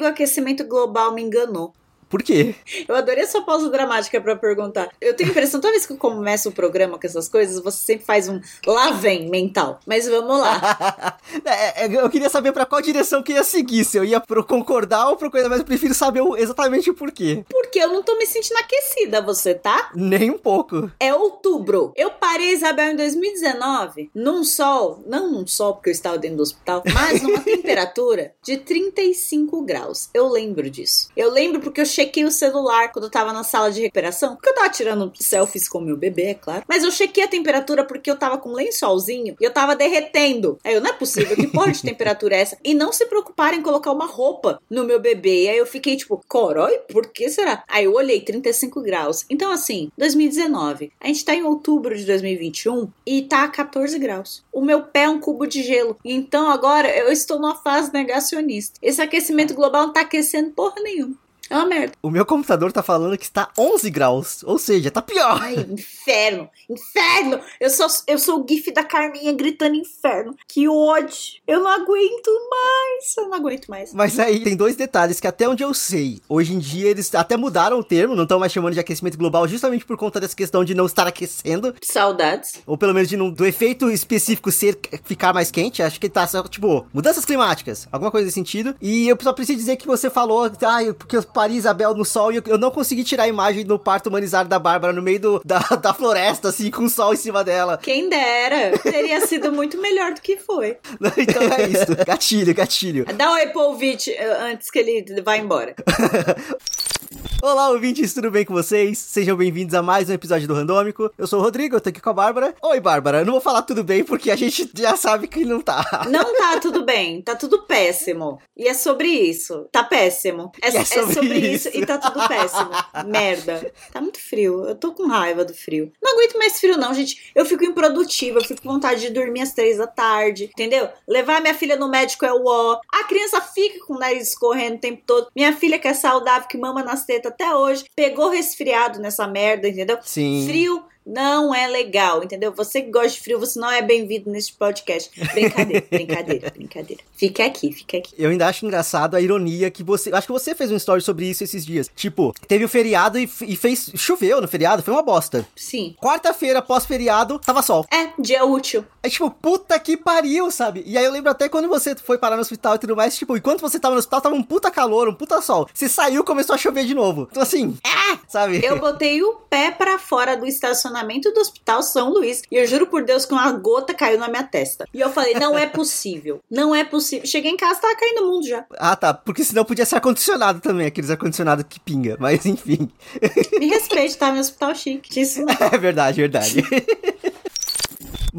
O aquecimento global me enganou. Por quê? Eu adorei a sua pausa dramática pra perguntar. Eu tenho a impressão, toda vez que eu começo o programa com essas coisas, você sempre faz um lá vem mental. Mas vamos lá. É, é, eu queria saber pra qual direção que ia seguir, se eu ia pro concordar ou pro coisa, mas eu prefiro saber exatamente o porquê. Porque eu não tô me sentindo aquecida, você tá? Nem um pouco. É outubro. Eu parei, Isabel, em 2019, num sol, não num sol porque eu estava dentro do hospital, mas numa temperatura de 35 graus. Eu lembro disso. Eu lembro porque eu chequei o celular quando eu tava na sala de recuperação, porque eu tava tirando selfies com meu bebê, é claro. Mas eu chequei a temperatura porque eu tava com um lençolzinho e eu tava derretendo. Aí eu, não é possível, que porra de temperatura é essa? E não se preocuparem em colocar uma roupa no meu bebê. E aí eu fiquei tipo, corói, por que será? Aí eu olhei, 35 graus. Então assim, 2019. A gente tá em outubro de 2021 e tá a 14 graus. O meu pé é um cubo de gelo. Então agora eu estou numa fase negacionista. Esse aquecimento global não tá aquecendo porra nenhuma. É uma merda. O meu computador tá falando que está 11 graus, ou seja, tá pior. Ai, inferno! Inferno! Eu sou, eu sou o gif da Carminha gritando inferno. Que ódio! Eu não aguento mais! Eu não aguento mais. Mas aí tem dois detalhes que até onde eu sei, hoje em dia eles até mudaram o termo, não estão mais chamando de aquecimento global justamente por conta dessa questão de não estar aquecendo, Saudades. ou pelo menos de não, do efeito específico ser ficar mais quente, acho que tá só, tipo, mudanças climáticas, alguma coisa nesse sentido. E eu só preciso dizer que você falou, ah, porque eu parei Isabel no sol e eu, eu não consegui tirar a imagem do parto humanizado da Bárbara no meio do, da, da floresta, assim, com o sol em cima dela. Quem dera! Teria sido muito melhor do que foi. Então é isso, gatilho, gatilho. Dá um oi pro eh, antes que ele vá embora. Olá, ouvintes, tudo bem com vocês? Sejam bem-vindos a mais um episódio do Randômico. Eu sou o Rodrigo, eu tô aqui com a Bárbara. Oi, Bárbara, eu não vou falar tudo bem porque a gente já sabe que não tá. Não tá tudo bem, tá tudo péssimo. E é sobre isso. Tá péssimo. É, é é sobre sobre, isso. isso. e tá tudo péssimo. Merda. Tá muito frio. Eu tô com raiva do frio. Não aguento mais frio, não, gente. Eu fico improdutiva, eu fico com vontade de dormir às três da tarde. Entendeu? Levar minha filha no médico é o ó. A criança fica com o nariz escorrendo o tempo todo. Minha filha, que é saudável, que mama nas tetas até hoje, pegou resfriado nessa merda, entendeu? Sim. Frio não é legal, entendeu? Você que gosta de frio, você não é bem-vindo nesse podcast. Brincadeira, brincadeira, brincadeira. Fica aqui, fica aqui. Eu ainda acho engraçado a ironia que você. Acho que você fez um story sobre isso esses dias. Tipo, teve o feriado e, e fez. Choveu no feriado, foi uma bosta. Sim. Quarta-feira, pós-feriado, tava sol. É, dia útil. Aí, tipo, puta que pariu, sabe? E aí eu lembro até quando você foi parar no hospital e tudo mais, tipo, enquanto você tava no hospital, tava um puta calor, um puta sol. Você saiu começou a chover de novo. Então, assim, ah, sabe? Eu botei o pé pra fora do estacionamento do Hospital São Luís e eu juro por Deus que uma gota caiu na minha testa. E eu falei, não é possível. Não é possível. Cheguei em casa, tava caindo o mundo já. Ah, tá. Porque senão podia ser ar-condicionado também, aqueles ar-condicionado que pinga. Mas enfim. Me respeite, tava no hospital chique. Isso não. É verdade, verdade.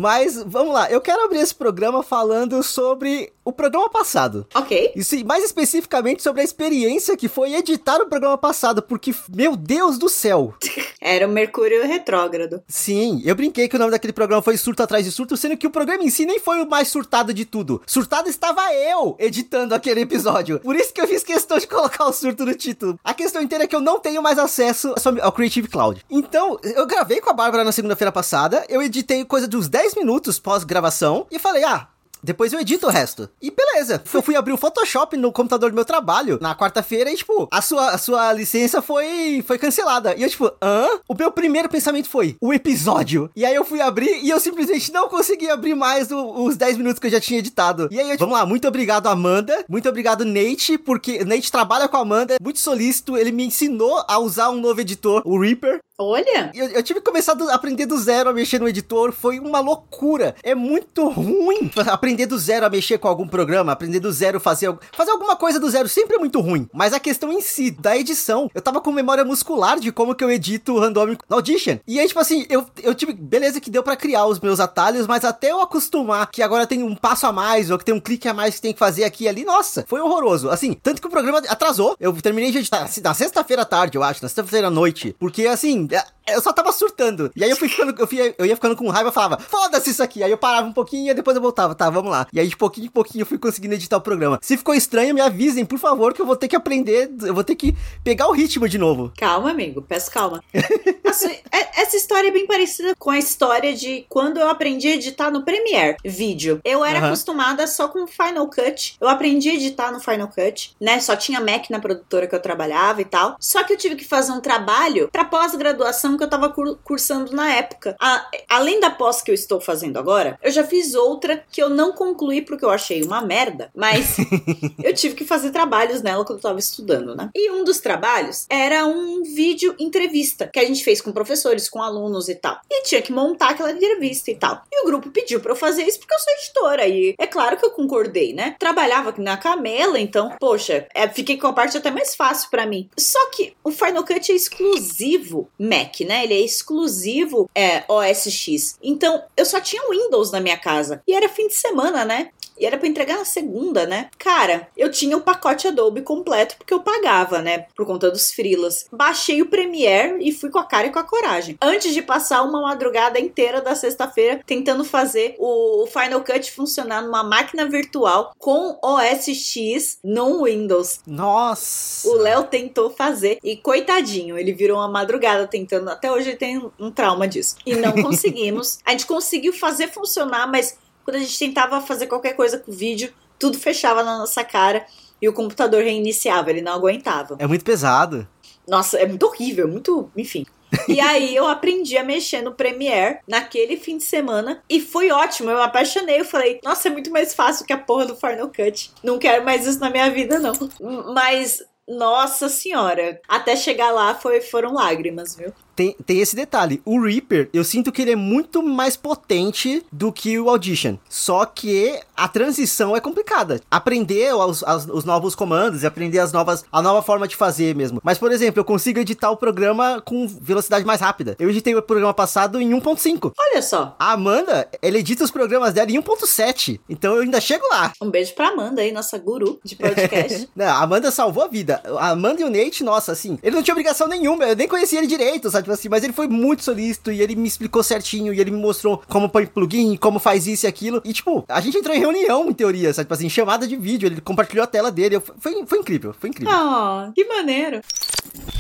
Mas vamos lá, eu quero abrir esse programa falando sobre o programa passado. Ok. E sim, mais especificamente sobre a experiência que foi editar o programa passado, porque, meu Deus do céu! Era o Mercúrio retrógrado. Sim, eu brinquei que o nome daquele programa foi Surto Atrás de Surto, sendo que o programa em si nem foi o mais surtado de tudo. Surtado estava eu editando aquele episódio. Por isso que eu fiz questão de colocar o surto no título. A questão inteira é que eu não tenho mais acesso ao Creative Cloud. Então, eu gravei com a Bárbara na segunda-feira passada, eu editei coisa de uns 10 minutos pós-gravação e falei, ah. Depois eu edito o resto. E beleza. Eu fui abrir o Photoshop no computador do meu trabalho na quarta-feira e, tipo, a sua, a sua licença foi, foi cancelada. E eu, tipo, hã? O meu primeiro pensamento foi, o episódio. E aí eu fui abrir e eu simplesmente não consegui abrir mais o- os 10 minutos que eu já tinha editado. E aí, eu, tipo, vamos lá, muito obrigado, Amanda. Muito obrigado, Nate, porque Nate trabalha com a Amanda, muito solícito. Ele me ensinou a usar um novo editor, o Reaper. Olha. Eu, eu tive que começar a aprender do zero a mexer no editor, foi uma loucura. É muito ruim aprender do zero a mexer com algum programa, aprender do zero fazer, fazer alguma coisa do zero sempre é muito ruim. Mas a questão em si, da edição, eu tava com memória muscular de como que eu edito o randômico no Audition. E aí, tipo assim, eu, eu tive, beleza que deu pra criar os meus atalhos, mas até eu acostumar que agora tem um passo a mais, ou que tem um clique a mais que tem que fazer aqui e ali, nossa, foi horroroso. Assim, tanto que o programa atrasou, eu terminei de editar na sexta-feira à tarde, eu acho, na sexta-feira à noite, porque assim, é- eu só tava surtando. E aí eu fui ficando, eu, fui, eu ia ficando com raiva e falava, foda-se isso aqui. Aí eu parava um pouquinho e depois eu voltava, tá, vamos lá. E aí de pouquinho em pouquinho eu fui conseguindo editar o programa. Se ficou estranho, me avisem, por favor, que eu vou ter que aprender, eu vou ter que pegar o ritmo de novo. Calma, amigo, peço calma. É, essa história é bem parecida com a história de quando eu aprendi a editar no Premiere vídeo. Eu era uhum. acostumada só com Final Cut. Eu aprendi a editar no Final Cut, né? Só tinha Mac na produtora que eu trabalhava e tal. Só que eu tive que fazer um trabalho para pós-graduação que eu tava cursando na época. A, além da pós que eu estou fazendo agora, eu já fiz outra que eu não concluí porque eu achei uma merda, mas eu tive que fazer trabalhos nela quando eu tava estudando, né? E um dos trabalhos era um vídeo entrevista que a gente fez com professores, com alunos e tal. E tinha que montar aquela entrevista e tal. E o grupo pediu para eu fazer isso porque eu sou editora. E é claro que eu concordei, né? Trabalhava na Camela, então, poxa, é, fiquei com a parte até mais fácil para mim. Só que o Final Cut é exclusivo Mac, né? Ele é exclusivo é, OS X. Então, eu só tinha Windows na minha casa. E era fim de semana, né? E era para entregar na segunda, né? Cara, eu tinha o pacote Adobe completo porque eu pagava, né? Por conta dos frilas. Baixei o Premiere e fui com a cara e com a coragem. Antes de passar uma madrugada inteira da sexta-feira tentando fazer o Final Cut funcionar numa máquina virtual com OS X no Windows. Nossa! O Léo tentou fazer e coitadinho, ele virou uma madrugada tentando. Até hoje ele tem um trauma disso. E não conseguimos. a gente conseguiu fazer funcionar, mas quando a gente tentava fazer qualquer coisa com o vídeo, tudo fechava na nossa cara e o computador reiniciava, ele não aguentava. É muito pesado. Nossa, é muito horrível, muito. Enfim. E aí eu aprendi a mexer no Premiere naquele fim de semana e foi ótimo. Eu apaixonei. Eu falei, nossa, é muito mais fácil que a porra do Final Cut. Não quero mais isso na minha vida, não. Mas, nossa senhora, até chegar lá foi, foram lágrimas, viu? Tem, tem esse detalhe. O Reaper, eu sinto que ele é muito mais potente do que o Audition. Só que a transição é complicada. Aprender os, as, os novos comandos e aprender as novas, a nova forma de fazer mesmo. Mas, por exemplo, eu consigo editar o programa com velocidade mais rápida. Eu editei o programa passado em 1.5. Olha só. A Amanda, ela edita os programas dela em 1.7. Então eu ainda chego lá. Um beijo pra Amanda aí, nossa guru de podcast. não, a Amanda salvou a vida. A Amanda e o Nate, nossa, assim, ele não tinha obrigação nenhuma. Eu nem conhecia ele direito, sabe? Tipo assim, mas ele foi muito solícito e ele me explicou certinho e ele me mostrou como põe plugin, como faz isso e aquilo. E, tipo, a gente entrou em reunião, em teoria, sabe? Tipo assim, chamada de vídeo, ele compartilhou a tela dele. Foi, foi incrível, foi incrível. Oh, que maneiro.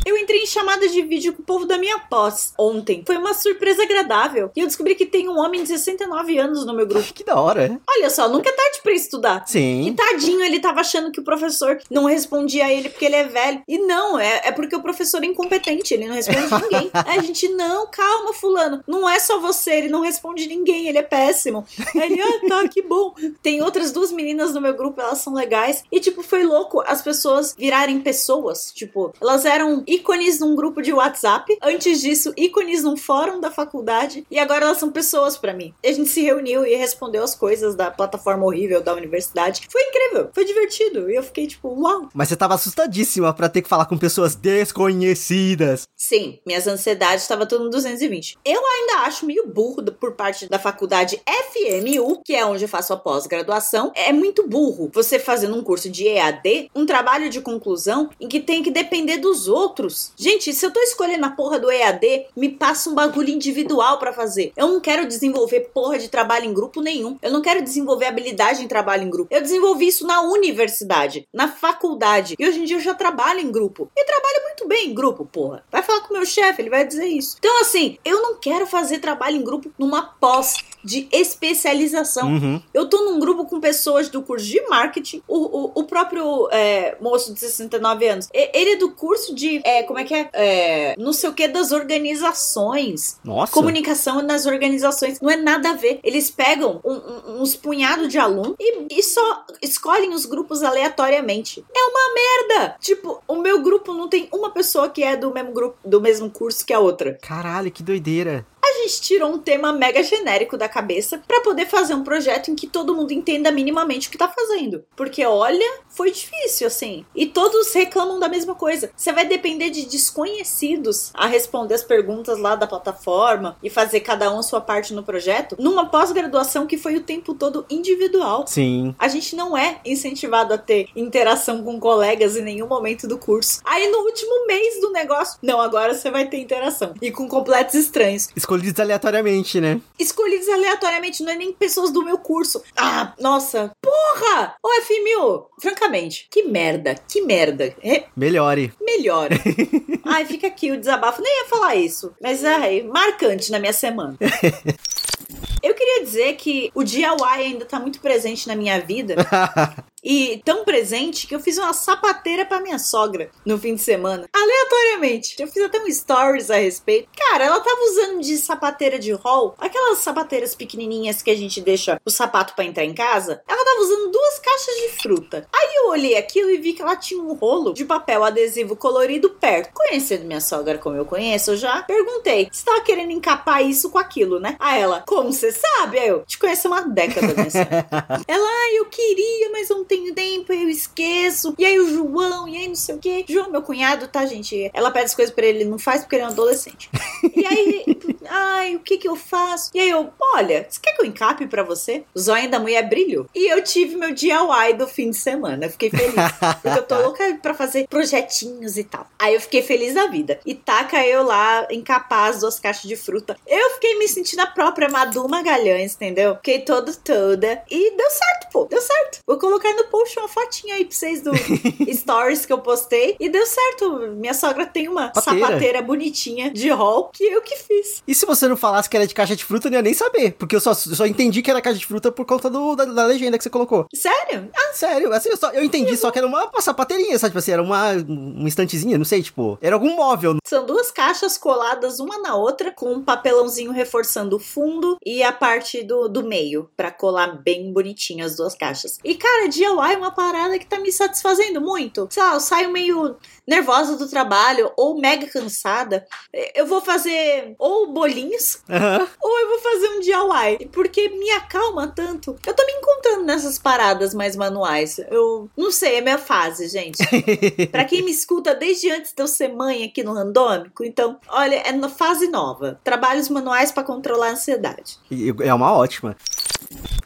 Eu entrei em chamada de vídeo com o povo da minha pós ontem. Foi uma surpresa agradável. E eu descobri que tem um homem de 69 anos no meu grupo. Que da hora, Olha só, nunca é tarde pra estudar. Sim. E tadinho, ele tava achando que o professor não respondia a ele porque ele é velho. E não, é, é porque o professor é incompetente, ele não responde ninguém. a gente, não, calma, fulano. Não é só você, ele não responde ninguém, ele é péssimo. Aí ele, ah, tá, que bom. Tem outras duas meninas no meu grupo, elas são legais. E, tipo, foi louco as pessoas virarem pessoas. Tipo, elas eram ícones num grupo de WhatsApp. Antes disso, ícones num fórum da faculdade. E agora elas são pessoas para mim. A gente se reuniu e respondeu as coisas da plataforma horrível da universidade. Foi incrível, foi divertido. E eu fiquei tipo, uau. Mas você tava assustadíssima para ter que falar com pessoas desconhecidas. Sim, minhas ansiedades estavam tudo no 220. Eu ainda acho meio burro por parte da faculdade FMU, que é onde eu faço a pós-graduação. É muito burro você fazendo um curso de EAD, um trabalho de conclusão em que tem que depender dos outros. Gente, se eu tô escolhendo a porra do EAD, me passa um bagulho individual para fazer. Eu não quero desenvolver porra de trabalho em grupo nenhum. Eu não quero desenvolver habilidade em trabalho em grupo. Eu desenvolvi isso na universidade, na faculdade. E hoje em dia eu já trabalho em grupo. E trabalho muito bem em grupo, porra. Vai falar com o meu chefe, ele vai dizer isso. Então, assim, eu não quero fazer trabalho em grupo numa pós de especialização. Uhum. Eu tô num grupo com pessoas do curso de marketing. O, o, o próprio é, moço de 69 anos, ele é do curso de é, como é que é? é? Não sei o que das organizações. Nossa. Comunicação nas organizações. Não é nada a ver. Eles pegam um, um, uns punhados de aluno e, e só escolhem os grupos aleatoriamente. É uma merda! Tipo, o meu grupo não tem uma pessoa que é do mesmo grupo, do mesmo curso que a outra. Caralho, que doideira. A gente tirou um tema mega genérico da cabeça para poder fazer um projeto em que todo mundo entenda minimamente o que tá fazendo. Porque olha, foi difícil assim. E todos reclamam da mesma coisa. Você vai depender de desconhecidos a responder as perguntas lá da plataforma e fazer cada um a sua parte no projeto, numa pós-graduação que foi o tempo todo individual. Sim. A gente não é incentivado a ter interação com colegas em nenhum momento do curso. Aí no último mês do negócio, não, agora você vai ter interação. E com completos estranhos. Escolhidos aleatoriamente, né? Escolhidos aleatoriamente, não é nem pessoas do meu curso. Ah, nossa, porra! Ô FMU, francamente, que merda, que merda. É, Melhore. melhor. ai, fica aqui o desabafo. Nem ia falar isso, mas ai, marcante na minha semana. Eu queria dizer que o DIY ainda tá muito presente na minha vida. E tão presente que eu fiz uma sapateira pra minha sogra no fim de semana. Aleatoriamente. Eu fiz até um stories a respeito. Cara, ela tava usando de sapateira de hall, aquelas sapateiras pequenininhas que a gente deixa o sapato pra entrar em casa. Ela tava usando duas caixas de fruta. Aí eu olhei aquilo e vi que ela tinha um rolo de papel adesivo colorido perto. Conhecendo minha sogra como eu conheço, eu já perguntei. Você tava querendo encapar isso com aquilo, né? A ela, como você sabe? Aí eu, te conheço há uma década, né? senhora?" Ela, ah, eu queria, mas eu não tenho tempo, eu esqueço. E aí o João, e aí não sei o quê. João, meu cunhado, tá, gente? Ela pede as coisas pra ele, ele não faz porque ele é um adolescente. E aí, ai, o que que eu faço? E aí eu, olha, você quer que eu encape pra você? O zóio da mulher brilhou. E eu tive meu DIY do fim de semana. Fiquei feliz. Porque eu tô louca pra fazer projetinhos e tal. Aí eu fiquei feliz da vida. E taca eu lá encapar as duas caixas de fruta. Eu fiquei me sentindo a própria Madu Magalhães, entendeu? Fiquei toda toda. E deu certo, pô. Deu certo. Vou colocar no post uma fotinha aí pra vocês do stories que eu postei. E deu certo. Minha sogra tem uma Sapateira. sapateira bonitinha de hall que eu que fiz. E se você não falasse que era de caixa de fruta, eu não ia nem saber. Porque eu só, eu só entendi que era caixa de fruta por conta do, da, da legenda que você colocou. Sério? Ah, Sério, assim, eu, só, eu entendi só que era uma, uma sapateirinha, sabe? Tipo assim, era uma, uma estantezinha, não sei, tipo, era algum móvel. São duas caixas coladas uma na outra, com um papelãozinho reforçando o fundo e a parte do, do meio, pra colar bem bonitinho as duas caixas. E, cara, DIY é uma parada que tá me satisfazendo muito. Sei lá, eu saio meio nervosa do trabalho ou mega cansada. Eu vou fazer ou bolinhos Aham. ou eu vou fazer um DIY, porque me acalma tanto. Eu tô me encontrando nessas paradas mais manuais. Eu não sei, é minha fase, gente. Pra quem me escuta desde antes de eu ser mãe aqui no Randômico, então, olha, é na fase nova. Trabalhos manuais pra controlar a ansiedade. É uma ótima.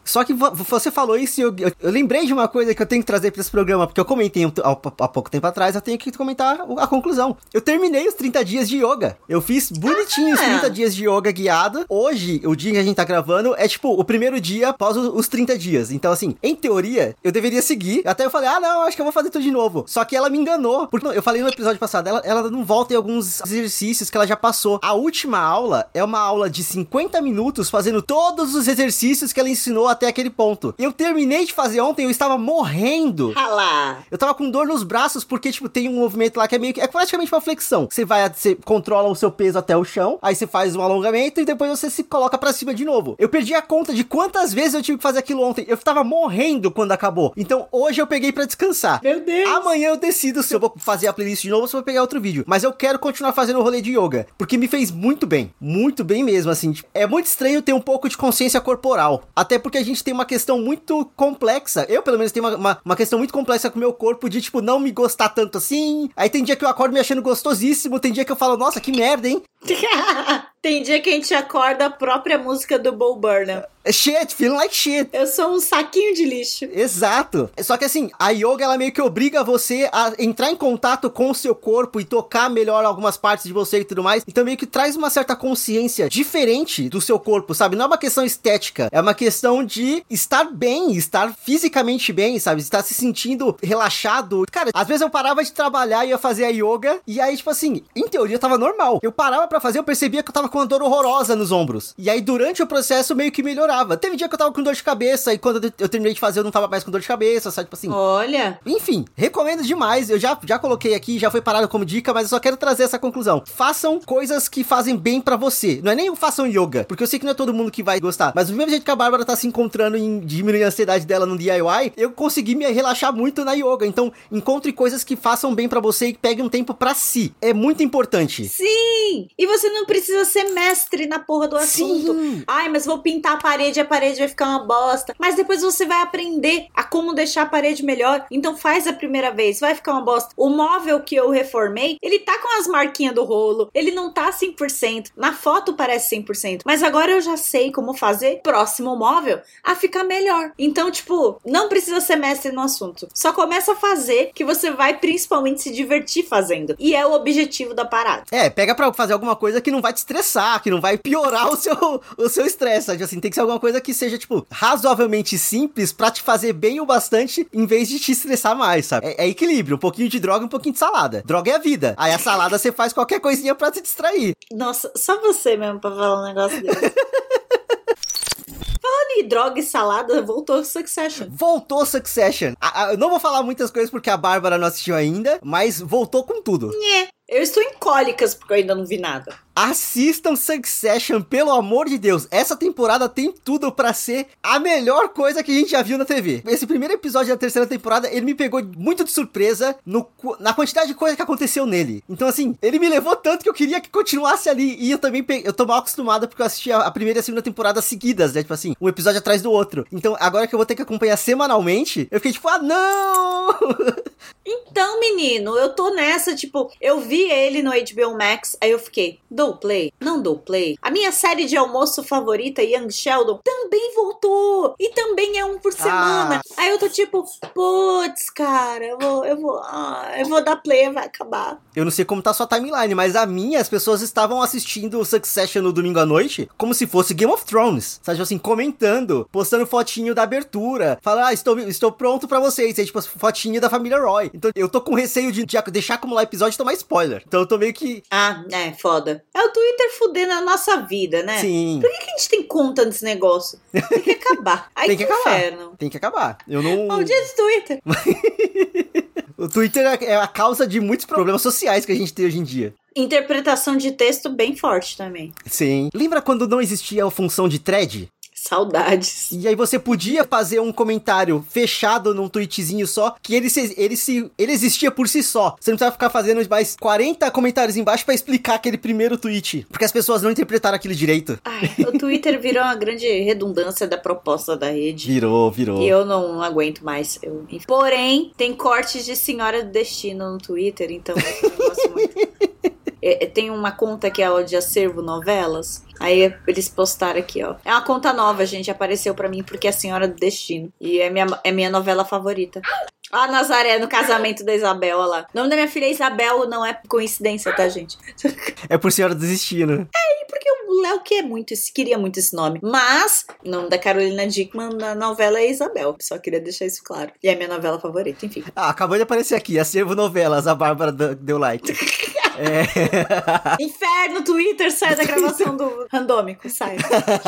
Só que vo- você falou isso e eu, eu- eu lembrei de uma coisa que eu tenho que trazer pra esse programa, porque eu comentei um há, pouco tempo atrás, eu tenho que comentar a conclusão. Eu terminei os 30 dias de yoga. Eu fiz bonitinho os Ah! 30 dias de yoga guiado. Hoje, o dia que a gente tá gravando, é tipo o primeiro dia após os 30 dias. Então, assim, em teoria, eu deveria seguir. Até eu falei, ah, não, acho que eu vou fazer tudo de novo. Só que ela me enganou. Porque eu falei no episódio passado, ela, ela não volta em alguns exercícios que ela já passou. A última aula é uma aula de 50 minutos fazendo todos os exercícios que ela ensinou até aquele ponto. Eu terminei de fazer ontem, eu estava morrendo. Ralá! Eu tava com dor nos braços porque, tipo, tem um movimento lá que é meio que. É praticamente uma flexão. Você vai, você controla o seu peso até o chão, aí você faz um alongamento e depois você se coloca pra cima de novo. Eu perdi a conta de quantas vezes eu tive que fazer aquilo ontem. Eu tava morrendo quando acabou. Então hoje eu peguei pra descansar. Meu Deus! Amanhã eu decido se eu vou fazer a playlist de novo ou se eu vou pegar outro vídeo. Mas eu quero continuar fazendo o rolê de yoga. Porque me fez muito bem. Muito bem mesmo, assim. tipo, É muito estranho ter um pouco de consciência corporal. Até porque a gente tem uma questão muito complexa. Eu, pelo menos, tenho uma, uma, uma questão muito complexa com o meu corpo de, tipo, não me gostar tanto assim. Aí tem dia que eu acordo me achando gostosíssimo. Tem dia que eu falo, nossa, que merda, hein? Tem dia que a gente acorda a própria música do Bo Burnham. É Shit, feeling like shit. Eu sou um saquinho de lixo. Exato. Só que assim, a yoga ela meio que obriga você a entrar em contato com o seu corpo e tocar melhor algumas partes de você e tudo mais. Então meio que traz uma certa consciência diferente do seu corpo, sabe? Não é uma questão estética, é uma questão de estar bem, estar fisicamente bem, sabe? Estar se sentindo relaxado. Cara, às vezes eu parava de trabalhar e ia fazer a yoga e aí tipo assim, em teoria tava normal. Eu parava pra fazer, eu percebia que eu tava com uma dor horrorosa nos ombros. E aí durante o processo meio que melhorava. Teve dia que eu tava com dor de cabeça e quando eu terminei de fazer eu não tava mais com dor de cabeça, sabe? Tipo assim. Olha, Enfim, recomendo demais. Eu já, já coloquei aqui, já foi parado como dica, mas eu só quero trazer essa conclusão. Façam coisas que fazem bem pra você. Não é nem o façam yoga, porque eu sei que não é todo mundo que vai gostar. Mas do mesmo jeito que a Bárbara tá se encontrando em diminuir a ansiedade dela no DIY, eu consegui me relaxar muito na yoga. Então, encontre coisas que façam bem pra você e pegue um tempo pra si. É muito importante. sim! E você não precisa ser mestre na porra do assunto. Sim. Ai, mas vou pintar a parede, a parede vai ficar uma bosta. Mas depois você vai aprender a como deixar a parede melhor. Então faz a primeira vez, vai ficar uma bosta. O móvel que eu reformei, ele tá com as marquinhas do rolo, ele não tá 100%. Na foto parece 100%, mas agora eu já sei como fazer próximo móvel a ficar melhor. Então, tipo, não precisa ser mestre no assunto. Só começa a fazer que você vai principalmente se divertir fazendo. E é o objetivo da parada. É, pega pra fazer alguma coisa que não vai te estressar, que não vai piorar o seu o seu estresse, sabe? Assim, tem que ser alguma coisa que seja, tipo, razoavelmente simples pra te fazer bem o bastante em vez de te estressar mais, sabe? É, é equilíbrio, um pouquinho de droga e um pouquinho de salada. Droga é a vida. Aí a salada você faz qualquer coisinha pra te distrair. Nossa, só você mesmo pra falar um negócio desse. Falando em droga e salada, voltou Succession. Voltou Succession. A- a- eu não vou falar muitas coisas porque a Bárbara não assistiu ainda, mas voltou com tudo. Nhê. Eu estou em cólicas porque eu ainda não vi nada. Assistam Succession, pelo amor de Deus. Essa temporada tem tudo pra ser a melhor coisa que a gente já viu na TV. Esse primeiro episódio da terceira temporada, ele me pegou muito de surpresa no, na quantidade de coisa que aconteceu nele. Então, assim, ele me levou tanto que eu queria que continuasse ali. E eu também pe- eu tô mal acostumado porque eu assisti a, a primeira e a segunda temporada seguidas, né? Tipo assim, um episódio atrás do outro. Então, agora que eu vou ter que acompanhar semanalmente, eu fiquei tipo, ah, não! Então, menino, eu tô nessa, tipo, eu vi ele no HBO Max, aí eu fiquei, dou play? Não dou play. A minha série de almoço favorita, Young Sheldon, também voltou! E também é um por semana. Aí eu tô tipo, putz, cara, eu vou, eu vou, ah, eu vou dar play, vai acabar. Eu não sei como tá a sua timeline, mas a minha, as pessoas estavam assistindo o Succession no domingo à noite como se fosse Game of Thrones. Sabe, assim, comentando, postando fotinho da abertura. Falando, ah, estou, estou pronto pra vocês. Aí, tipo, fotinho da família Roy. Então, eu tô com receio de, de deixar acumular episódio e tomar spoiler. Então, eu tô meio que. Ah, é, foda. É o Twitter fudendo a nossa vida, né? Sim. Por que, que a gente tem conta nesse negócio? Tem que acabar. Ai, Tem que acabar. inferno. Tem que acabar. Eu não. Maldito Twitter. O Twitter é a causa de muitos problemas sociais que a gente tem hoje em dia. Interpretação de texto bem forte também. Sim. Lembra quando não existia a função de thread? Saudades. E aí você podia fazer um comentário fechado num tweetzinho só, que ele, se, ele, se, ele existia por si só. Você não precisava ficar fazendo mais 40 comentários embaixo pra explicar aquele primeiro tweet. Porque as pessoas não interpretaram aquilo direito. Ai, o Twitter virou uma grande redundância da proposta da rede. Virou, virou. E eu não aguento mais. Eu... Porém, tem cortes de Senhora do Destino no Twitter, então eu não gosto muito. É, é, tem uma conta que é o de acervo novelas. Aí eles postaram aqui, ó. É uma conta nova, gente. Apareceu pra mim porque é a Senhora do Destino. E é minha, é minha novela favorita. A Nazaré no casamento da Isabel, olha lá. O nome da minha filha é Isabel, não é coincidência, tá, gente? É por Senhora do Destino. Porque o Léo quer muito, queria muito esse nome. Mas, o nome da Carolina Dickman na novela é Isabel. Só queria deixar isso claro. E é minha novela favorita, enfim. Ah, acabou de aparecer aqui. Acervo novelas. A Bárbara deu like. é. Inferno, Twitter, sai da gravação do randômico, sai.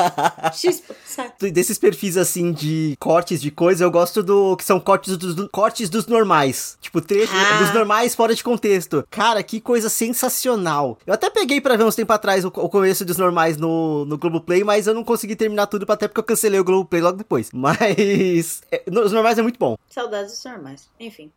Chispa, sai. Desses perfis assim de cortes de coisa, eu gosto do que são cortes dos, do- cortes dos normais. Tipo, trecho Ah. dos normais fora de contexto. Cara, que coisa sensacional. Eu até peguei pra ver uns tempo atrás o, o começo dos normais no, no Globoplay, mas eu não consegui terminar tudo, até porque eu cancelei o Globoplay logo depois. Mas. é, os normais é muito bom. Saudades dos normais. Enfim.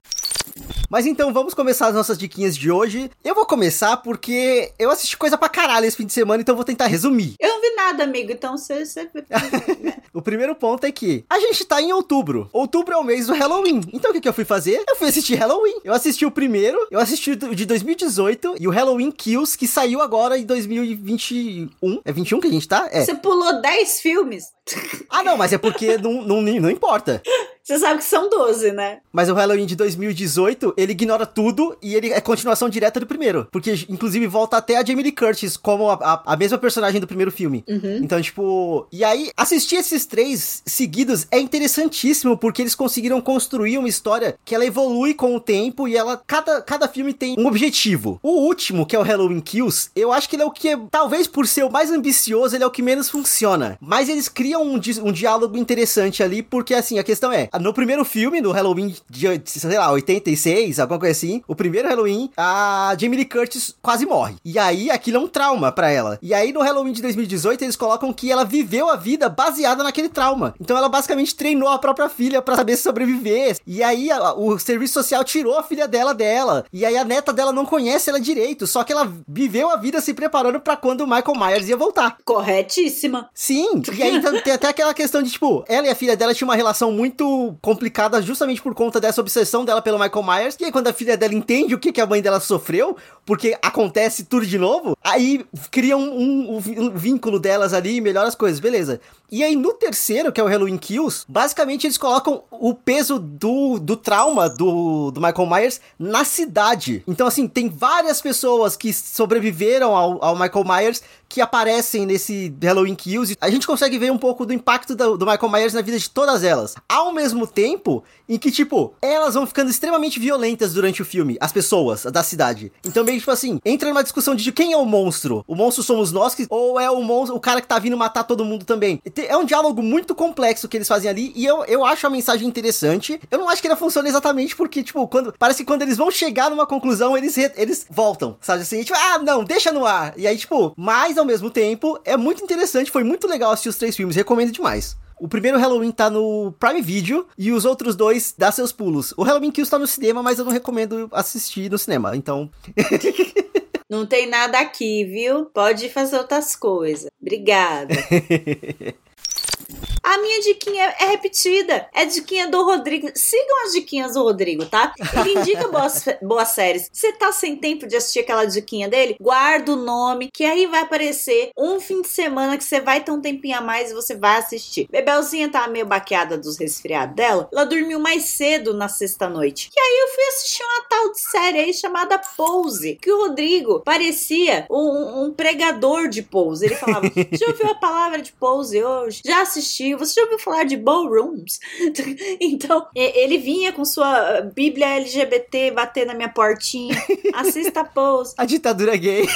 Mas então vamos começar as nossas diquinhas de hoje. Eu vou começar porque eu assisti coisa pra caralho esse fim de semana, então vou tentar resumir. Eu não vi nada, amigo, então você. você... O primeiro ponto é que a gente tá em outubro. Outubro é o mês do Halloween. Então o que, que eu fui fazer? Eu fui assistir Halloween. Eu assisti o primeiro, eu assisti o de 2018 e o Halloween Kills, que saiu agora em 2021. É 21 que a gente tá? É. Você pulou 10 filmes. Ah, não, mas é porque não, não, não importa. Você sabe que são 12, né? Mas o Halloween de 2018, ele ignora tudo e ele é continuação direta do primeiro. Porque, inclusive, volta até a Jamie Lee Curtis como a, a, a mesma personagem do primeiro filme. Então, tipo. E aí, assistir esses três seguidos é interessantíssimo, porque eles conseguiram construir uma história que ela evolui com o tempo e ela. Cada, cada filme tem um objetivo. O último, que é o Halloween Kills, eu acho que ele é o que. Talvez por ser o mais ambicioso, ele é o que menos funciona. Mas eles criam um, um diálogo interessante ali, porque assim, a questão é: no primeiro filme, no Halloween de, sei lá, 86, alguma coisa assim, o primeiro Halloween, a Jamie Lee Curtis quase morre. E aí aquilo é um trauma para ela. E aí no Halloween de 2018 eles colocam que ela viveu a vida baseada naquele trauma. Então ela basicamente treinou a própria filha para saber sobreviver. E aí a, o serviço social tirou a filha dela dela. E aí a neta dela não conhece ela direito, só que ela viveu a vida se preparando para quando o Michael Myers ia voltar. Corretíssima. Sim, e aí então, tem até aquela questão de tipo, ela e a filha dela tinham uma relação muito complicada justamente por conta dessa obsessão dela pelo Michael Myers. E aí quando a filha dela entende o que, que a mãe dela sofreu, porque acontece tudo de novo, aí cria um, um, um vínculo delas ali e melhora as coisas, beleza. E aí no terceiro, que é o Halloween Kills, basicamente eles colocam o peso do, do trauma do, do Michael Myers na cidade. Então assim, tem várias pessoas que sobreviveram ao, ao Michael Myers que aparecem nesse Halloween Kills. A gente consegue ver um pouco do impacto do, do, Michael Myers na vida de todas elas. Ao mesmo tempo em que, tipo, elas vão ficando extremamente violentas durante o filme, as pessoas da cidade. Então, meio tipo assim, entra numa discussão de quem é o monstro. O monstro somos nós, que, ou é o monstro, o cara que tá vindo matar todo mundo também. É um diálogo muito complexo que eles fazem ali, e eu, eu acho a mensagem interessante. Eu não acho que ela funciona exatamente porque, tipo, quando parece que quando eles vão chegar numa conclusão, eles, eles voltam, sabe assim? Tipo, ah, não, deixa no ar. E aí, tipo, mais ao mesmo tempo, é muito interessante, foi muito legal assistir os três filmes, recomendo demais. O primeiro Halloween tá no Prime Video e os outros dois dá seus pulos. O Halloween Kills tá no cinema, mas eu não recomendo assistir no cinema, então. não tem nada aqui, viu? Pode fazer outras coisas. Obrigada. A minha diquinha é repetida. É diquinha do Rodrigo. Sigam as diquinhas do Rodrigo, tá? Ele indica boas, boas séries. Você tá sem tempo de assistir aquela diquinha dele? Guarda o nome, que aí vai aparecer um fim de semana que você vai ter um tempinho a mais e você vai assistir. Bebelzinha tá meio baqueada dos resfriados dela. Ela dormiu mais cedo na sexta-noite. E aí eu fui assistir uma tal de série aí chamada Pose. Que o Rodrigo parecia um, um pregador de pose. Ele falava: Já ouviu a palavra de pose hoje? Já assisti você já ouviu falar de ballrooms? então, ele vinha com sua Bíblia LGBT bater na minha portinha. Assista Pose. A ditadura gay.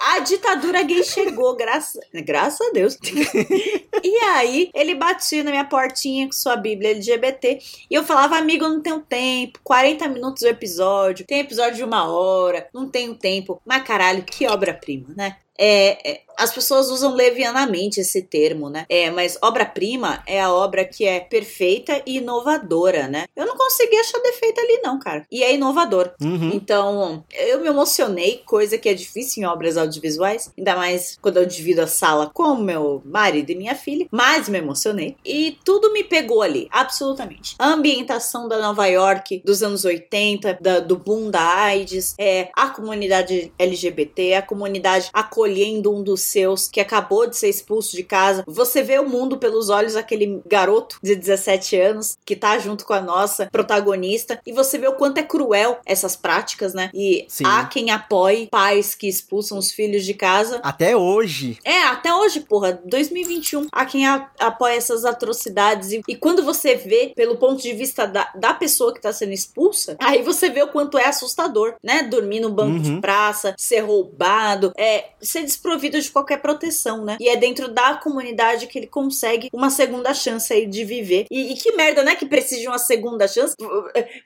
A ditadura gay chegou, graças, graças a Deus. e aí, ele batia na minha portinha com sua Bíblia LGBT. E eu falava, amigo, eu não tenho tempo. 40 minutos o episódio. Tem episódio de uma hora. Não tenho tempo. Mas caralho, que obra-prima, né? É, é, as pessoas usam levianamente esse termo, né? É, mas obra-prima é a obra que é perfeita e inovadora, né? Eu não consegui achar defeito ali, não, cara. E é inovador. Uhum. Então, eu me emocionei, coisa que é difícil em obras audiovisuais, ainda mais quando eu divido a sala com meu marido e minha filha, mas me emocionei. E tudo me pegou ali, absolutamente. A ambientação da Nova York dos anos 80, da, do boom da AIDS, é, a comunidade LGBT, a comunidade acolhendo um dos seus que acabou de ser expulso de casa. Você vê o mundo pelos olhos daquele garoto de 17 anos que tá junto com a nossa protagonista e você vê o quanto é cruel essas práticas, né? E Sim. há quem apoie pais que expulsam os filhos de casa. Até hoje. É, até hoje, porra, 2021. Há quem a, apoia essas atrocidades e, e, quando você vê pelo ponto de vista da, da pessoa que tá sendo expulsa, aí você vê o quanto é assustador, né? Dormir no banco uhum. de praça, ser roubado, é ser desprovido de qualquer proteção, né? E é dentro da comunidade que ele consegue uma segunda chance aí de viver. E, e que merda, né? Que precisa de uma segunda chance.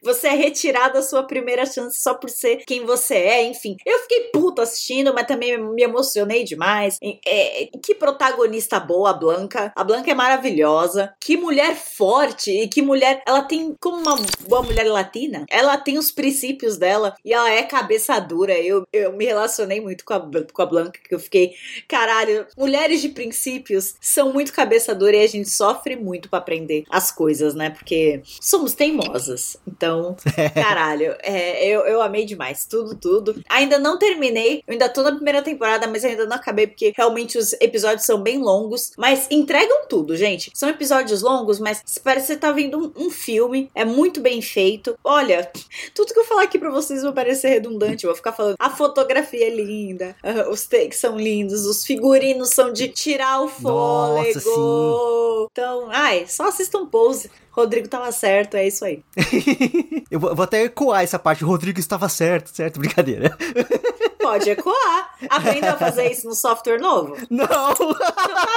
Você é retirado da sua primeira chance só por ser quem você é, enfim. Eu fiquei puto assistindo, mas também me emocionei demais. É, que protagonista boa, a Blanca. A Blanca é maravilhosa. Que mulher forte e que mulher. Ela tem, como uma boa mulher latina, ela tem os princípios dela e ela é cabeça dura. Eu, eu me relacionei muito com a, com a Blanca, que eu fiquei caralho, mulheres de princípios são muito cabeça dura e a gente sofre muito para aprender as coisas, né? Porque somos teimosas. Então, caralho, é, eu, eu amei demais. Tudo, tudo. Ainda não terminei, eu ainda tô na primeira temporada, mas ainda não acabei porque realmente os episódios são bem longos. Mas entregam tudo, gente. São episódios longos, mas parece que você tá vendo um, um filme. É muito bem feito. Olha, tudo que eu falar aqui pra vocês vai parecer redundante. Eu vou ficar falando. A fotografia é linda, os takes são lindos, os figurinos são de tirar o fôlego. Nossa, então, ai, só assistam Pose. Rodrigo tava certo, é isso aí. eu vou, até ecoar essa parte. O Rodrigo estava certo, certo? Brincadeira. Pode ecoar. Aprendeu a fazer isso no software novo? Não.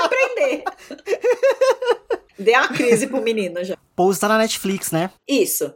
Aprender. Deu uma crise pro menino já. Pose tá na Netflix, né? Isso.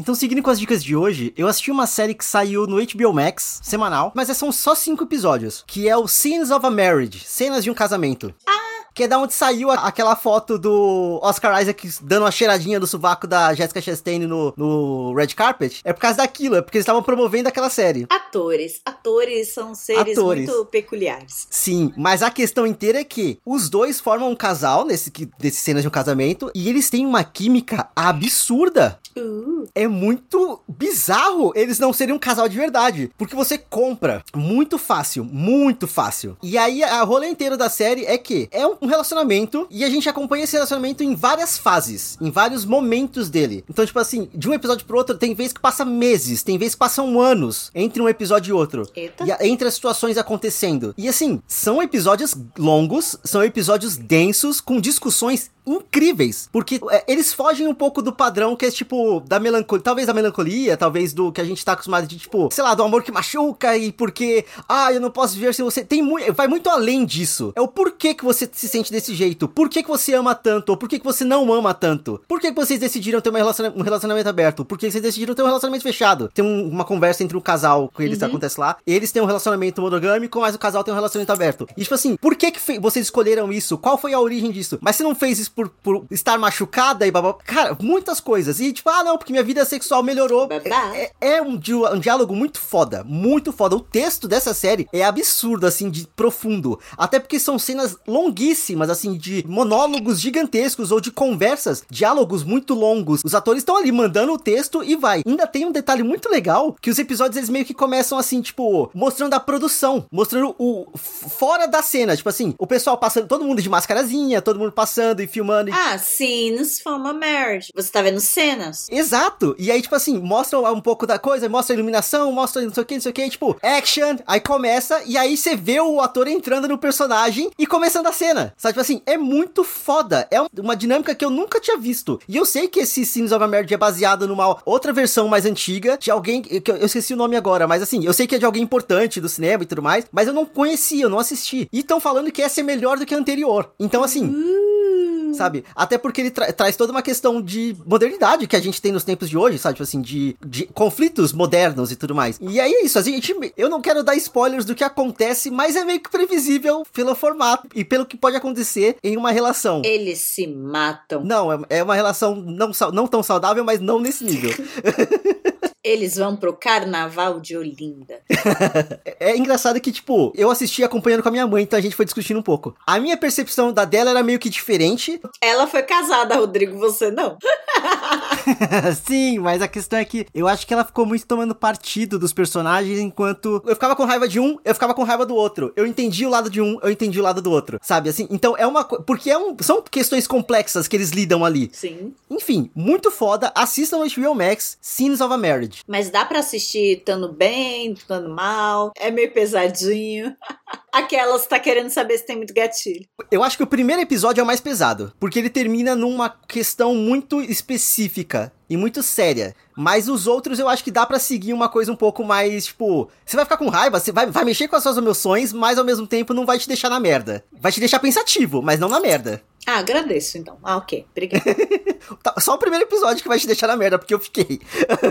Então, seguindo com as dicas de hoje, eu assisti uma série que saiu no HBO Max, semanal, mas são só cinco episódios, que é o Scenes of a Marriage, Cenas de um Casamento. Ah! Que é da onde saiu aquela foto do Oscar Isaac dando uma cheiradinha do sovaco da Jessica Chastain no, no Red Carpet. É por causa daquilo, é porque eles estavam promovendo aquela série. Atores. Atores são seres Atores. muito peculiares. Sim, mas a questão inteira é que os dois formam um casal nesse, nesse cenas de um casamento e eles têm uma química absurda. Uh. É muito bizarro eles não serem um casal de verdade. Porque você compra muito fácil, muito fácil. E aí a rolê inteiro da série é que é um relacionamento e a gente acompanha esse relacionamento em várias fases, em vários momentos dele. Então, tipo assim, de um episódio pro outro, tem vezes que passa meses, tem vezes que passam anos entre um episódio e outro. Eita. E entre as situações acontecendo. E assim, são episódios longos, são episódios densos, com discussões incríveis. Porque é, eles fogem um pouco do padrão que é tipo, da melancolia, talvez da melancolia, talvez do que a gente tá acostumado de, tipo, sei lá, do amor que machuca e porque, ah, eu não posso viver sem você. Tem muito, vai muito além disso. É o porquê que você se sente desse jeito, por que, que você ama tanto, ou por que, que você não ama tanto, por que, que vocês decidiram ter um relacionamento aberto, por que vocês decidiram ter um relacionamento fechado. Tem um, uma conversa entre um casal com eles uhum. que acontece lá, eles têm um relacionamento monogâmico, mas o casal tem um relacionamento aberto. E tipo assim, por que, que vocês escolheram isso? Qual foi a origem disso? Mas você não fez isso por, por estar machucada e babá. Cara, muitas coisas. E tipo, ah, não, porque minha vida sexual melhorou. É, é, é um, di um diálogo muito foda. Muito foda. O texto dessa série é absurdo, assim, de profundo. Até porque são cenas longuíssimas, assim, de monólogos gigantescos ou de conversas, diálogos muito longos. Os atores estão ali mandando o texto e vai. Ainda tem um detalhe muito legal que os episódios eles meio que começam assim, tipo, mostrando a produção, mostrando o fora da cena, tipo assim, o pessoal passando, todo mundo de mascarazinha, todo mundo passando e filmando. E... Ah, scenes from a marriage. Você tá vendo cenas? Exato. E aí, tipo assim, mostra um pouco da coisa, mostra a iluminação, mostra não sei o que, não sei o que, tipo, action, aí começa, e aí você vê o ator entrando no personagem e começando a cena. Sabe, tipo assim, é muito foda. É uma dinâmica que eu nunca tinha visto. E eu sei que esse Scenes of a Marriage é baseado numa outra versão mais antiga, de alguém, que eu esqueci o nome agora, mas assim, eu sei que é de alguém importante do cinema e tudo mais, mas eu não conhecia, eu não assisti. E estão falando que essa é melhor do que a anterior. Então, assim. Uh sabe? Até porque ele tra traz toda uma questão de modernidade que a gente tem nos tempos de hoje, sabe? Tipo assim, de, de conflitos modernos e tudo mais. E aí é isso, a gente, eu não quero dar spoilers do que acontece, mas é meio que previsível pelo formato e pelo que pode acontecer em uma relação. Eles se matam. Não, é, é uma relação não, não tão saudável, mas não nesse nível. Eles vão pro carnaval de Olinda. é engraçado que, tipo, eu assisti acompanhando com a minha mãe, então a gente foi discutindo um pouco. A minha percepção da dela era meio que diferente. Ela foi casada, Rodrigo, você não. Sim, mas a questão é que eu acho que ela ficou muito tomando partido dos personagens, enquanto eu ficava com raiva de um, eu ficava com raiva do outro. Eu entendi o lado de um, eu entendi o lado do outro, sabe? Assim, então é uma porque é um, são questões complexas que eles lidam ali. Sim. Enfim, muito foda. Assistam no HBO Max, Scenes of a Marriage. Mas dá para assistir estando bem, estando mal. É meio pesadinho. Aquelas tá querendo saber se tem muito gatilho. Eu acho que o primeiro episódio é o mais pesado, porque ele termina numa questão muito específica e muito séria. Mas os outros eu acho que dá para seguir uma coisa um pouco mais, tipo, você vai ficar com raiva, você vai, vai mexer com as suas emoções, mas ao mesmo tempo não vai te deixar na merda. Vai te deixar pensativo, mas não na merda. Ah, agradeço então. Ah, ok. Obrigada. Tá, só o primeiro episódio que vai te deixar na merda, porque eu fiquei.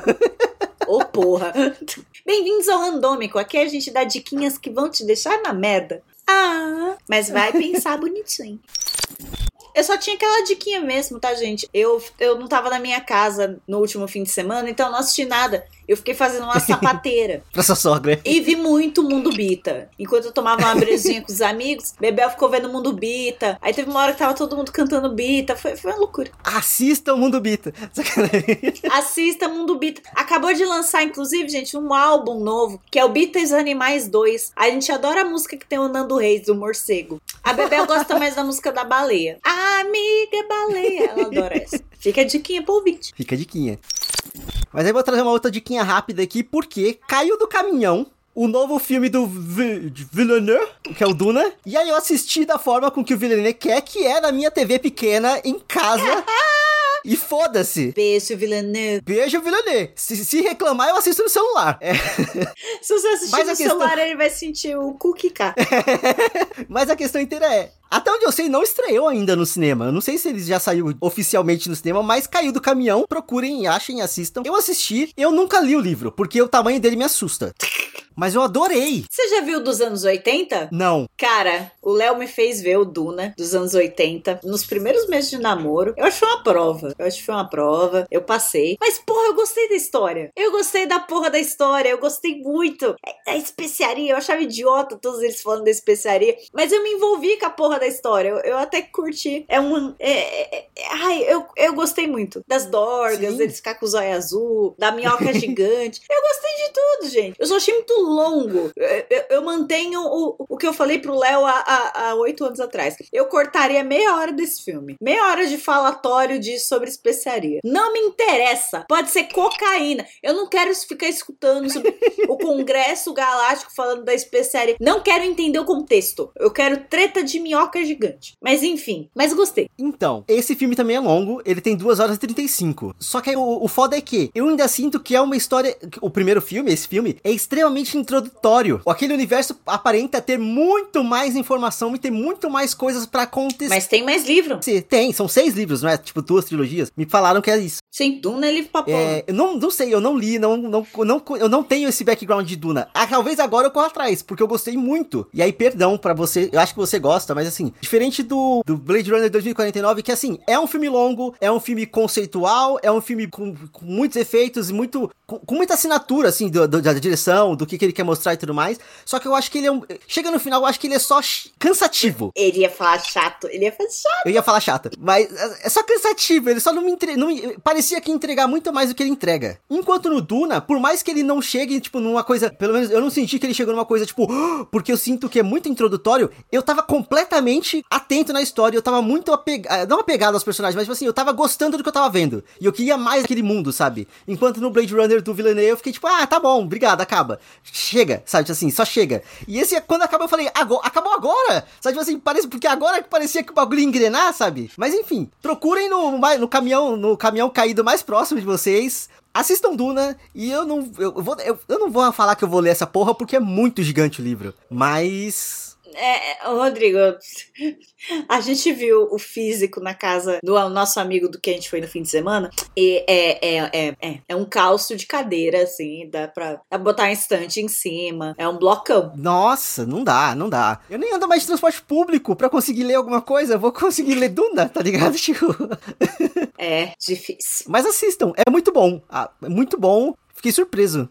Ô, oh, porra. Bem-vindos ao Randômico. Aqui a gente dá diquinhas que vão te deixar na merda. Ah, mas vai pensar bonitinho. Eu só tinha aquela diquinha mesmo, tá, gente? Eu, eu não tava na minha casa no último fim de semana, então não assisti nada. Eu fiquei fazendo uma sapateira. pra sua sogra. E vi muito Mundo Bita. Enquanto eu tomava uma brezinha com os amigos, Bebel ficou vendo Mundo Bita. Aí teve uma hora que tava todo mundo cantando Bita. Foi, foi uma loucura. Assista o Mundo Bita. Assista Mundo Bita. Acabou de lançar, inclusive, gente, um álbum novo, que é o Bitas Animais 2. A gente adora a música que tem o Nando Reis, do morcego. A Bebel gosta mais da música da baleia. Amiga baleia. Ela adora essa. Fica a diquinha pro ouvinte. Fica a diquinha. Mas aí vou trazer uma outra diquinha rápida aqui, porque caiu do caminhão o novo filme do Villeneuve, que é o Duna. E aí eu assisti da forma com que o Villeneuve quer, que é na minha TV pequena, em casa. e foda-se. Beijo, Villeneuve. Beijo, Villeneuve. Se, se reclamar, eu assisto no celular. É. Se você assistir Mas no questão- celular, ele vai sentir o cu quicar. Mas a questão inteira é. Até onde eu sei, não estreou ainda no cinema. Eu não sei se ele já saiu oficialmente no cinema, mas caiu do caminhão. Procurem, achem, assistam. Eu assisti, eu nunca li o livro, porque o tamanho dele me assusta. Mas eu adorei. Você já viu dos anos 80? Não. Cara, o Léo me fez ver o Duna dos anos 80 nos primeiros meses de namoro. Eu acho uma prova. Eu acho que foi uma prova. Eu passei. Mas, porra, eu gostei da história. Eu gostei da porra da história. Eu gostei muito. A especiaria, eu achava idiota todos eles falando da especiaria. Mas eu me envolvi com a porra da história. Eu, eu até curti. É um. É, é- é- ai, eu, eu gostei muito. Das dorgas, Sim. eles ficar com o zóio azul, da minhoca gigante. Eu gostei de tudo, gente. Eu só achei muito longo. Eu, eu- mantenho o, o que eu falei pro Léo há- oito anos atrás. Eu cortaria meia hora desse filme. Meia hora de falatório de sobre especiaria. Não me interessa. Pode ser cocaína. Eu não quero ficar escutando sobre o Congresso Galáctico falando da especiaria. Não quero entender o contexto. Eu quero treta de minhoca gigante. Mas enfim, mas gostei. Então, esse filme também é longo, ele tem 2 horas e 35. Só que o, o foda é que eu ainda sinto que é uma história. O primeiro filme, esse filme, é extremamente introdutório. Aquele universo aparenta ter muito mais informação e ter muito mais coisas pra acontecer. Mas tem mais livro. Tem, são seis livros, não é? Tipo, duas trilogias. Me falaram que é isso. Sim, Duna é livro pra porra. É, eu não, não sei, eu não li, não, não, não, eu não tenho esse background de Duna. Ah, talvez agora eu corra atrás, porque eu gostei muito. E aí, perdão pra você, eu acho que você gosta, mas assim, diferente do, do Blade Runner 2049, que assim, é um filme longo, é um filme conceitual, é um filme com, com muitos efeitos e muito. Com, com muita assinatura, assim, do, do- da direção, do que, que ele quer mostrar e tudo mais. Só que eu acho que ele é um. Chega no final, eu acho que ele é só cansativo. Ele ia falar chato. Ele ia falar chato. Eu ia falar chata, mas é é só cansativo, ele só não me entre... não me- parecia que ia entregar muito mais do que ele entrega. Enquanto no Duna, por mais que ele não chegue, tipo, numa coisa, pelo menos eu não senti que ele chegou numa coisa, tipo, "Ah", porque eu sinto que é muito introdutório, eu tava completamente atento na história, eu tava muito apegado, não apegado aos personagens, mas tipo assim, eu tava gostando do que eu tava vendo, e eu queria mais daquele mundo, sabe? Enquanto no Blade Runner do Villeneuve, eu fiquei tipo, ah, tá bom, obrigado, acaba. Chega, sabe, tipo assim, só chega. E esse, quando acabou, eu falei, agora, acabou agora, sabe, tipo assim, parece, porque agora que parecia que o bagulho ia engrenar, sabe? Mas enfim, procurem no, no caminhão, no caminhão caído mais próximo de vocês, Assistam Duna e eu não eu, vou eu, eu não vou falar que eu vou ler essa porra porque é muito gigante o livro, mas É, Rodrigo, a gente viu o físico na casa do nosso amigo do que a gente foi no fim de semana. E é, é, é, é, é um calço de cadeira, assim, dá pra, dá pra botar um estante em cima. É um blocão. nossa, não dá, não dá. Eu nem ando mais de transporte público pra conseguir ler alguma coisa, eu vou conseguir ler Duna, tá ligado? Tipo, É difícil. mas assistam, é muito bom. Ah, é muito bom. Fiquei surpreso.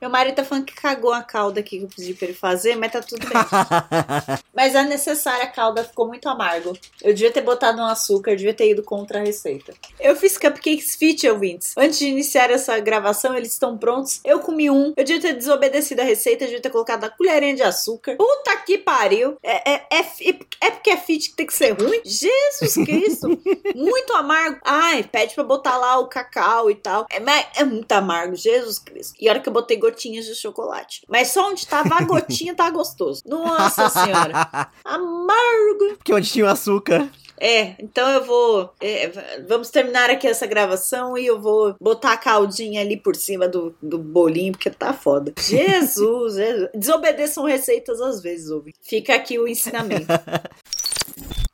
Meu marido tá falando que cagou a calda aqui que eu pedi pra ele fazer, mas tá tudo bem. mas é necessária, a calda ficou muito amargo. Eu devia ter botado um açúcar, devia ter ido contra a receita. Eu fiz cupcakes fit, ouvintes. Antes de iniciar essa gravação, eles estão prontos. Eu comi um. Eu devia ter desobedecido a receita, eu devia ter colocado a colherinha de açúcar. Puta que pariu. É, é, é, fi- é porque é fit que tem que ser ruim? Jesus Cristo. muito amargo. Ai, pede pra botar lá o cacau e tal. É, é muito amargo, Jesus Cristo. E a hora que eu botei gotinhas de chocolate. Mas só onde tava a gotinha tá gostoso. Nossa senhora. Amargo. Porque onde tinha o açúcar. É, então eu vou. é, vamos terminar aqui essa gravação e eu vou botar a caldinha ali por cima do, do bolinho, porque tá foda. Jesus, Jesus. Desobedeçam receitas às vezes, ouve. Fica aqui o ensinamento.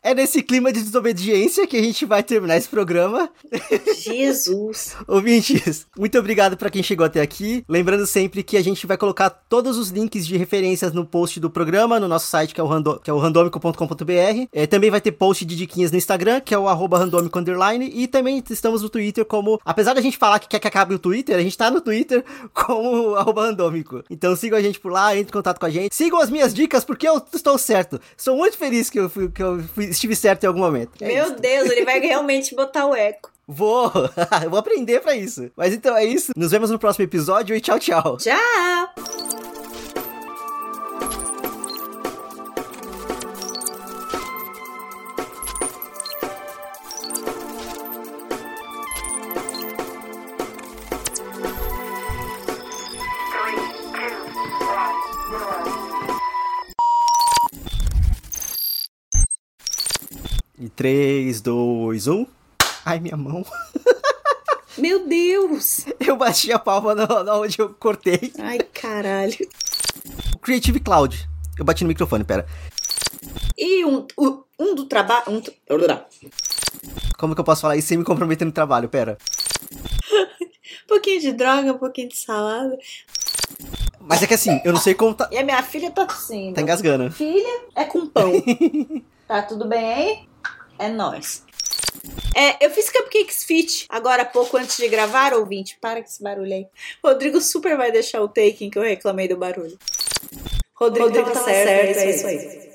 É nesse clima de desobediência que a gente vai terminar esse programa. Jesus. Ouvintes, muito obrigado pra quem chegou até aqui. Lembrando sempre que a gente vai colocar todos os links de referências no post do programa, no nosso site, que é o, rando que é o randomico.com.br. É, também vai ter post de diquinhas no Instagram, que é o arroba randomico underline. E também estamos no Twitter como... Apesar da gente falar que quer que acabe o Twitter, a gente tá no Twitter como arroba randômico. Então sigam a gente por lá, entre em contato com a gente. Sigam as minhas dicas, porque eu estou certo. Sou muito feliz que eu, fui, que eu fui- estive certo em algum momento. É Meu isso. Deus, ele vai realmente botar o eco. Vou! eu vou aprender pra isso. Mas então é isso. Nos vemos no próximo episódio e tchau, tchau. Tchau! 3, 2, 1. Ai, minha mão. Meu Deus! Eu bati a palma na, na onde eu cortei. Ai, caralho. Creative Cloud. Eu bati no microfone, pera. E um, um, um do trabalho. Um, Como que eu posso falar isso sem me comprometer no trabalho? Pera. um pouquinho de droga, um pouquinho de salada. Mas é que assim, eu não sei como tá. E a minha filha tá tossindo. Tá engasgando. Filha é com pão. tá tudo bem aí? É nóis. É, eu fiz Cupcakes Fit agora há pouco antes de gravar, ouvinte. Para com esse barulho aí. Rodrigo super vai deixar o taking que eu reclamei do barulho. Rodrigo, Rodrigo tava certo, certo, é isso aí.